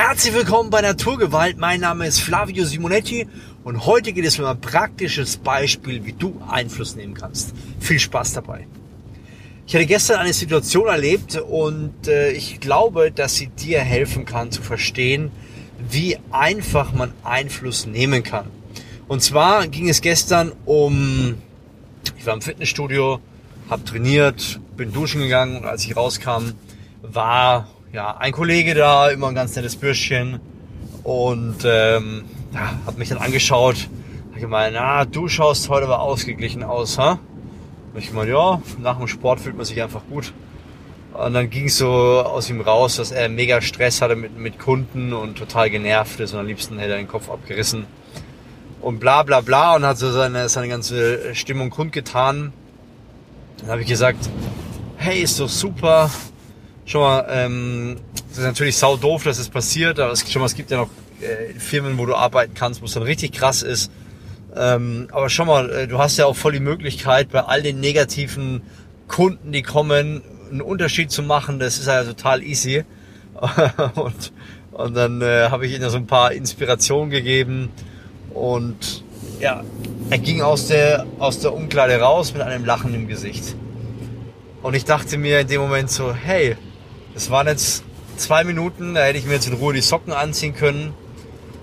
Herzlich willkommen bei Naturgewalt. Mein Name ist Flavio Simonetti und heute geht es um ein praktisches Beispiel, wie du Einfluss nehmen kannst. Viel Spaß dabei. Ich hatte gestern eine Situation erlebt und äh, ich glaube, dass sie dir helfen kann zu verstehen, wie einfach man Einfluss nehmen kann. Und zwar ging es gestern um, ich war im Fitnessstudio, habe trainiert, bin duschen gegangen und als ich rauskam, war ja ein Kollege da, immer ein ganz nettes Bürschchen und ähm, ja, hat mich dann angeschaut, hat gemeint, na, du schaust heute aber ausgeglichen aus, ha? Und ich meine, ja, nach dem Sport fühlt man sich einfach gut. Und dann ging es so aus ihm raus, dass er mega Stress hatte mit, mit Kunden und total genervt ist und am liebsten hätte er den Kopf abgerissen. Und bla bla bla und hat so seine, seine ganze Stimmung kundgetan. Dann habe ich gesagt, hey, ist doch super. Schon mal, ähm, das ist natürlich sau doof, dass es passiert, aber es, schon mal, es gibt ja noch äh, Firmen, wo du arbeiten kannst, wo es dann richtig krass ist. Ähm, aber schon mal, äh, du hast ja auch voll die Möglichkeit, bei all den negativen Kunden, die kommen, einen Unterschied zu machen. Das ist ja total easy. und, und dann äh, habe ich ihnen so ein paar Inspirationen gegeben. Und ja, er ging aus der, aus der Umkleide raus mit einem Lachen im Gesicht. Und ich dachte mir in dem Moment so, hey, das waren jetzt zwei Minuten, da hätte ich mir jetzt in Ruhe die Socken anziehen können.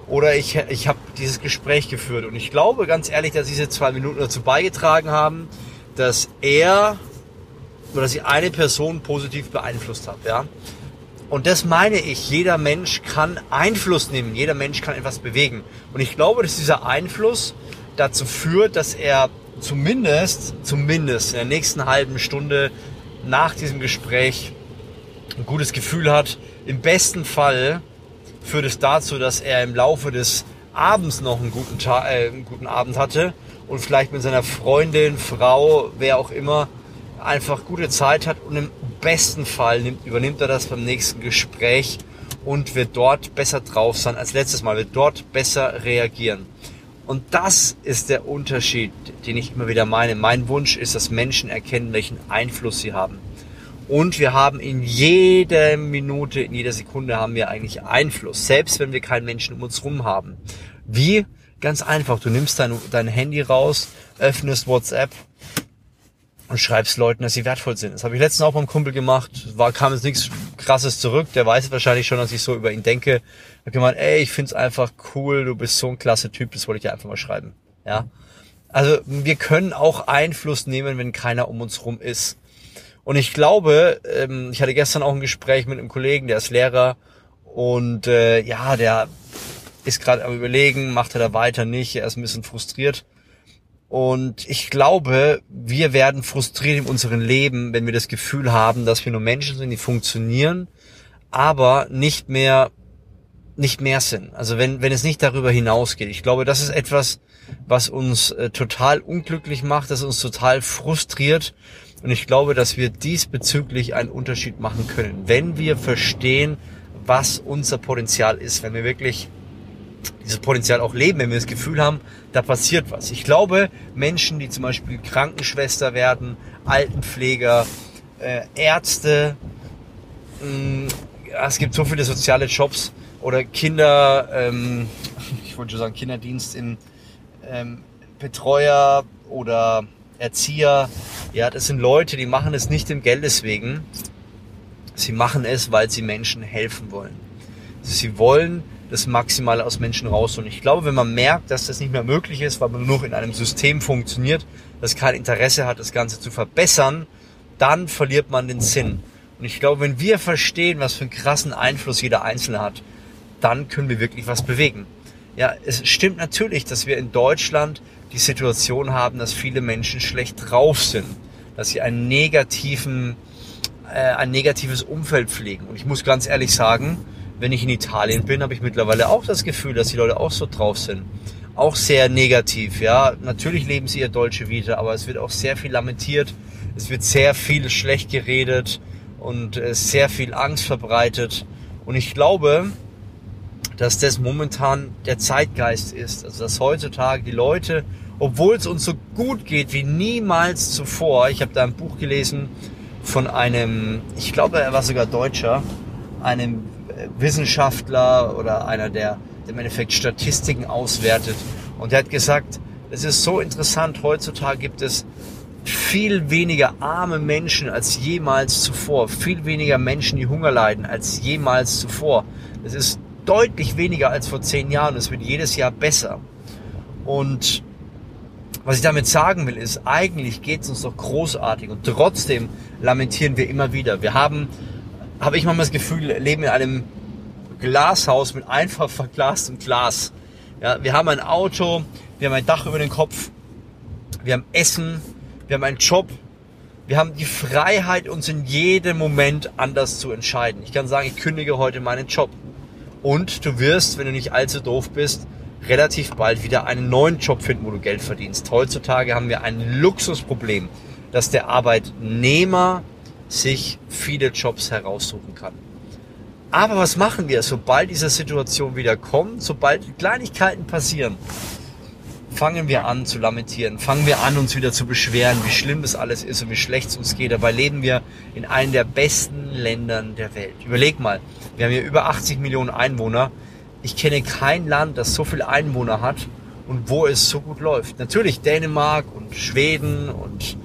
Oder ich, ich habe dieses Gespräch geführt. Und ich glaube ganz ehrlich, dass diese zwei Minuten dazu beigetragen haben, dass er oder dass ich eine Person positiv beeinflusst habe. Ja? Und das meine ich, jeder Mensch kann Einfluss nehmen, jeder Mensch kann etwas bewegen. Und ich glaube, dass dieser Einfluss dazu führt, dass er zumindest, zumindest in der nächsten halben Stunde nach diesem Gespräch ein gutes Gefühl hat. Im besten Fall führt es dazu, dass er im Laufe des Abends noch einen guten, Tag, äh, einen guten Abend hatte und vielleicht mit seiner Freundin, Frau, wer auch immer, einfach gute Zeit hat und im besten Fall nimmt, übernimmt er das beim nächsten Gespräch und wird dort besser drauf sein als letztes Mal, wird dort besser reagieren. Und das ist der Unterschied, den ich immer wieder meine. Mein Wunsch ist, dass Menschen erkennen, welchen Einfluss sie haben. Und wir haben in jeder Minute, in jeder Sekunde haben wir eigentlich Einfluss, selbst wenn wir keinen Menschen um uns rum haben. Wie? Ganz einfach. Du nimmst dein, dein Handy raus, öffnest WhatsApp und schreibst Leuten, dass sie wertvoll sind. Das habe ich letztens auch beim Kumpel gemacht. War, kam jetzt nichts krasses zurück. Der weiß wahrscheinlich schon, dass ich so über ihn denke. Ich habe gemeint, ey, ich find's einfach cool, du bist so ein klasse Typ, das wollte ich dir einfach mal schreiben. Ja. Also wir können auch Einfluss nehmen, wenn keiner um uns rum ist. Und ich glaube, ähm, ich hatte gestern auch ein Gespräch mit einem Kollegen, der ist Lehrer und äh, ja, der ist gerade am überlegen, macht er da weiter nicht, er ist ein bisschen frustriert. Und ich glaube, wir werden frustriert in unserem Leben, wenn wir das Gefühl haben, dass wir nur Menschen sind, die funktionieren, aber nicht mehr, nicht mehr sind. Also wenn, wenn es nicht darüber hinausgeht. Ich glaube, das ist etwas, was uns äh, total unglücklich macht, das uns total frustriert und ich glaube, dass wir diesbezüglich einen Unterschied machen können, wenn wir verstehen, was unser Potenzial ist, wenn wir wirklich dieses Potenzial auch leben, wenn wir das Gefühl haben, da passiert was. Ich glaube, Menschen, die zum Beispiel Krankenschwester werden, Altenpfleger, äh, Ärzte, mm, es gibt so viele soziale Jobs oder Kinder, ähm, ich wollte schon sagen Kinderdienst in ähm, Betreuer oder Erzieher, ja, das sind Leute, die machen es nicht im Geldes wegen. Sie machen es, weil sie Menschen helfen wollen. Sie wollen das Maximale aus Menschen raus. Und ich glaube, wenn man merkt, dass das nicht mehr möglich ist, weil man nur noch in einem System funktioniert, das kein Interesse hat, das Ganze zu verbessern, dann verliert man den Sinn. Und ich glaube, wenn wir verstehen, was für einen krassen Einfluss jeder Einzelne hat, dann können wir wirklich was bewegen. Ja, es stimmt natürlich, dass wir in Deutschland die Situation haben, dass viele Menschen schlecht drauf sind, dass sie einen negativen, äh, ein negatives Umfeld pflegen. Und ich muss ganz ehrlich sagen, wenn ich in Italien bin, habe ich mittlerweile auch das Gefühl, dass die Leute auch so drauf sind. Auch sehr negativ, ja. Natürlich leben sie ihr deutsche Vita, aber es wird auch sehr viel lamentiert, es wird sehr viel schlecht geredet und äh, sehr viel Angst verbreitet. Und ich glaube, dass das momentan der Zeitgeist ist. Also dass heutzutage die Leute, obwohl es uns so gut geht wie niemals zuvor, ich habe da ein Buch gelesen von einem, ich glaube, er war sogar Deutscher, einem Wissenschaftler oder einer, der im Endeffekt Statistiken auswertet. Und er hat gesagt, es ist so interessant, heutzutage gibt es viel weniger arme Menschen als jemals zuvor, viel weniger Menschen, die Hunger leiden als jemals zuvor. Es ist deutlich weniger als vor zehn Jahren. Es wird jedes Jahr besser. Und was ich damit sagen will, ist, eigentlich geht es uns doch großartig und trotzdem lamentieren wir immer wieder. Wir haben, habe ich manchmal das Gefühl, leben in einem Glashaus mit einfach verglastem Glas. Ja, wir haben ein Auto, wir haben ein Dach über den Kopf, wir haben Essen, wir haben einen Job, wir haben die Freiheit, uns in jedem Moment anders zu entscheiden. Ich kann sagen, ich kündige heute meinen Job. Und du wirst, wenn du nicht allzu doof bist, relativ bald wieder einen neuen Job finden, wo du Geld verdienst. Heutzutage haben wir ein Luxusproblem, dass der Arbeitnehmer sich viele Jobs heraussuchen kann. Aber was machen wir, sobald diese Situation wieder kommt, sobald Kleinigkeiten passieren? Fangen wir an zu lamentieren, fangen wir an, uns wieder zu beschweren, wie schlimm das alles ist und wie schlecht es uns geht. Dabei leben wir in einem der besten Ländern der Welt. Überleg mal, wir haben hier über 80 Millionen Einwohner ich kenne kein Land, das so viele Einwohner hat und wo es so gut läuft. Natürlich Dänemark und Schweden und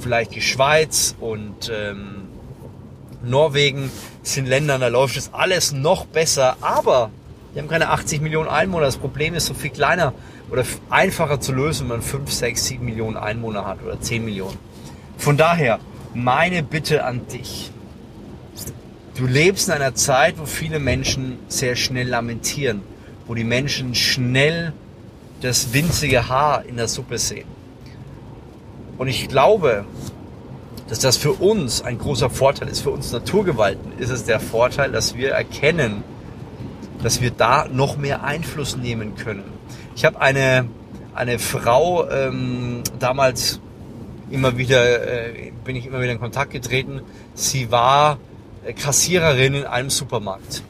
vielleicht die Schweiz und ähm, Norwegen sind Länder, da läuft es alles noch besser, aber die haben keine 80 Millionen Einwohner. Das Problem ist so viel kleiner oder einfacher zu lösen, wenn man 5, 6, 7 Millionen Einwohner hat oder 10 Millionen. Von daher, meine Bitte an dich, Du lebst in einer Zeit, wo viele Menschen sehr schnell lamentieren, wo die Menschen schnell das winzige Haar in der Suppe sehen. Und ich glaube, dass das für uns ein großer Vorteil ist. Für uns Naturgewalten ist es der Vorteil, dass wir erkennen, dass wir da noch mehr Einfluss nehmen können. Ich habe eine, eine Frau ähm, damals immer wieder, äh, bin ich immer wieder in Kontakt getreten. Sie war äh, Kassiererin in einem Supermarkt.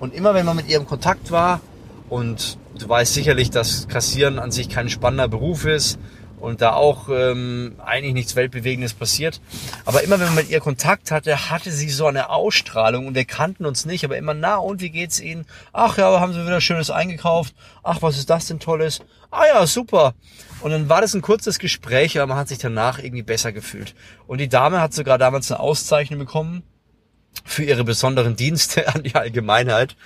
Und immer wenn man mit ihr im Kontakt war, und du weißt sicherlich, dass Kassieren an sich kein spannender Beruf ist und da auch ähm, eigentlich nichts Weltbewegendes passiert. Aber immer wenn man mit ihr Kontakt hatte, hatte sie so eine Ausstrahlung und wir kannten uns nicht, aber immer, na und wie geht's Ihnen? Ach ja, haben Sie wieder Schönes eingekauft? Ach, was ist das denn Tolles? Ah ja, super. Und dann war das ein kurzes Gespräch, aber man hat sich danach irgendwie besser gefühlt. Und die Dame hat sogar damals eine Auszeichnung bekommen für ihre besonderen Dienste an die Allgemeinheit.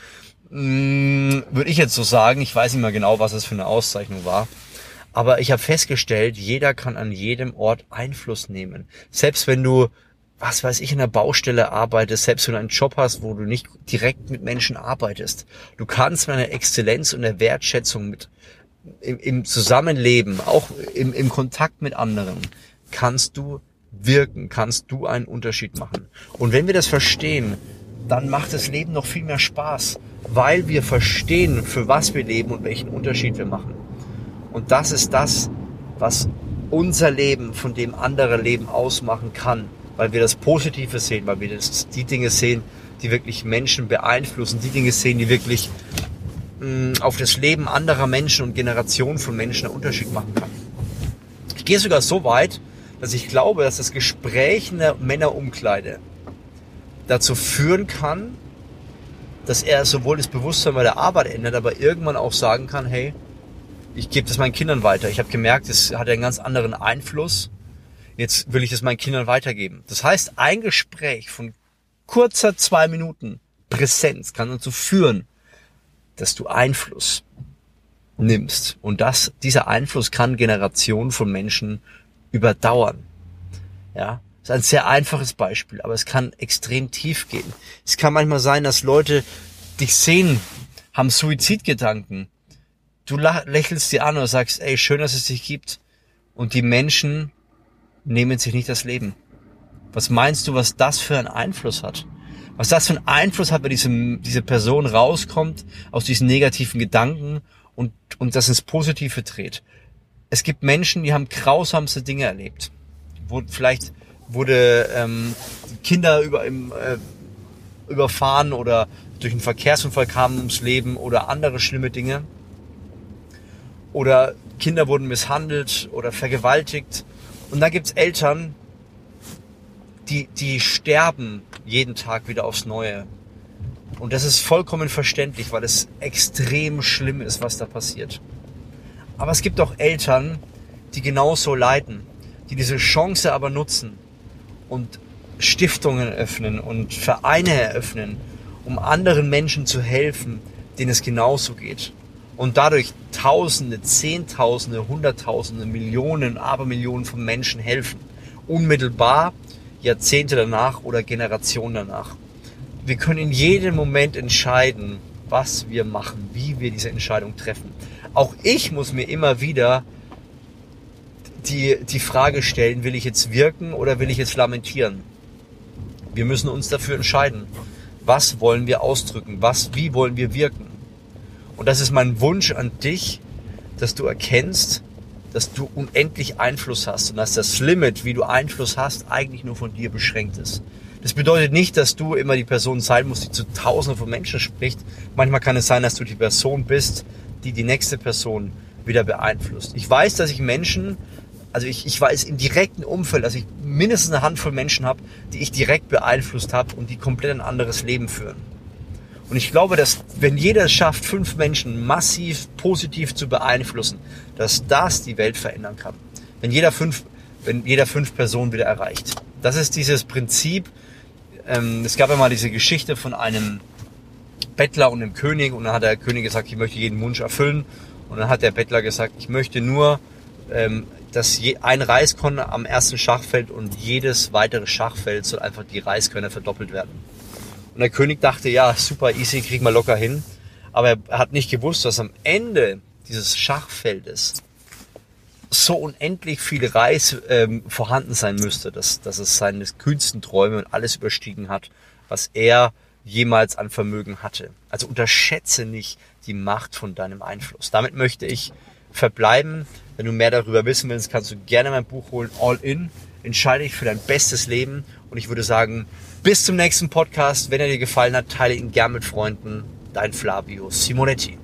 Hm, Würde ich jetzt so sagen. Ich weiß nicht mehr genau, was es für eine Auszeichnung war. Aber ich habe festgestellt, jeder kann an jedem Ort Einfluss nehmen. Selbst wenn du, was weiß ich, in der Baustelle arbeitest, selbst wenn du einen Job hast, wo du nicht direkt mit Menschen arbeitest. Du kannst mit einer Exzellenz und der Wertschätzung mit im, im Zusammenleben, auch im, im Kontakt mit anderen, kannst du wirken, kannst du einen Unterschied machen. Und wenn wir das verstehen, dann macht das Leben noch viel mehr Spaß, weil wir verstehen, für was wir leben und welchen Unterschied wir machen. Und das ist das, was unser Leben von dem andere Leben ausmachen kann, weil wir das Positive sehen, weil wir das, die Dinge sehen, die wirklich Menschen beeinflussen, die Dinge sehen, die wirklich mh, mm, auf das Leben anderer Menschen und Generationen von Menschen einen Unterschied machen kann. Ich gehe sogar so weit, dass ich glaube, dass das Gespräch in der Männerumkleide dazu führen kann, dass er sowohl das Bewusstsein bei der Arbeit ändert, aber irgendwann auch sagen kann, hey, ich gebe das meinen Kindern weiter. Ich habe gemerkt, es hat einen ganz anderen Einfluss. Jetzt will ich das meinen Kindern weitergeben. Das heißt, ein Gespräch von kurzer zwei Minuten Präsenz kann dazu führen, dass du Einfluss nimmst. Und das, dieser Einfluss kann Generationen von Menschen überdauern. Ja, das ist ein sehr einfaches Beispiel, aber es kann extrem tief gehen. Es kann manchmal sein, dass Leute dich sehen, haben Suizidgedanken. Du lächelst dir an und sagst, ey, schön, dass es dich gibt. Und die Menschen nehmen sich nicht das Leben. Was meinst du, was das für einen Einfluss hat? Was das für einen Einfluss hat, wenn diese, diese Person rauskommt aus diesen negativen Gedanken und, und das ins Positive dreht es gibt Menschen, die haben grausamste Dinge erlebt. Wo vielleicht wurde ähm, Kinder über, im, äh, überfahren oder durch einen Verkehrsunfall kamen ums Leben oder andere schlimme Dinge. Oder Kinder wurden misshandelt oder vergewaltigt. Und dann gibt's Eltern, die, die sterben jeden Tag wieder aufs Neue. Und das ist vollkommen verständlich, weil es extrem schlimm ist, was da passiert. Aber es gibt auch Eltern, die genauso leiden, die diese Chance aber nutzen und Stiftungen öffnen und Vereine eröffnen, um anderen Menschen zu helfen, denen es genauso geht. Und dadurch Tausende, Zehntausende, Hunderttausende, Millionen, Abermillionen von Menschen helfen. Unmittelbar, Jahrzehnte danach oder Generationen danach. Wir können in jedem Moment entscheiden, was wir machen, wie wir diese Entscheidung treffen. Auch ich muss mir immer wieder die, die Frage stellen, will ich jetzt wirken oder will ich jetzt lamentieren? Wir müssen uns dafür entscheiden. Was wollen wir ausdrücken? Was, wie wollen wir wirken? Und das ist mein Wunsch an dich, dass du erkennst, dass du unendlich Einfluss hast und dass das Limit, wie du Einfluss hast, eigentlich nur von dir beschränkt ist. Das bedeutet nicht, dass du immer die Person sein musst, die zu Tausenden von Menschen spricht. Manchmal kann es sein, dass du die Person bist, die die nächste Person wieder beeinflusst. Ich weiß, dass ich Menschen also ich, ich weiß im direkten Umfeld, dass ich mindestens eine Handvoll Menschen habe, die ich direkt beeinflusst habe und die komplett ein anderes Leben führen. Und ich glaube, dass wenn jeder es schafft, fünf Menschen massiv positiv zu beeinflussen, dass das die Welt verändern kann. Wenn jeder fünf, wenn jeder fünf Personen wieder erreicht. Das ist dieses Prinzip. Ähm, es gab ja mal diese Geschichte von einem Bettler und einem König und dann hat der König gesagt, ich möchte jeden Wunsch erfüllen. Und dann hat der Bettler gesagt, ich möchte nur ähm, dass ein Reiskorn am ersten Schachfeld und jedes weitere Schachfeld soll einfach die Reiskörner verdoppelt werden. Und der König dachte, ja, super easy, kriegen wir locker hin. Aber er hat nicht gewusst, dass am Ende dieses Schachfeldes so unendlich viel Reis ähm, vorhanden sein müsste, dass, dass es seine kühnsten Träume und alles überstiegen hat, was er jemals an Vermögen hatte. Also unterschätze nicht die Macht von deinem Einfluss. Damit möchte ich verbleiben. Wenn du mehr darüber wissen willst, kannst du gerne mein Buch holen, All In. Entscheide dich für dein bestes Leben. Und ich würde sagen, bis zum nächsten Podcast. Wenn er dir gefallen hat, teile ihn gern mit Freunden. Dein Flavio Simonetti.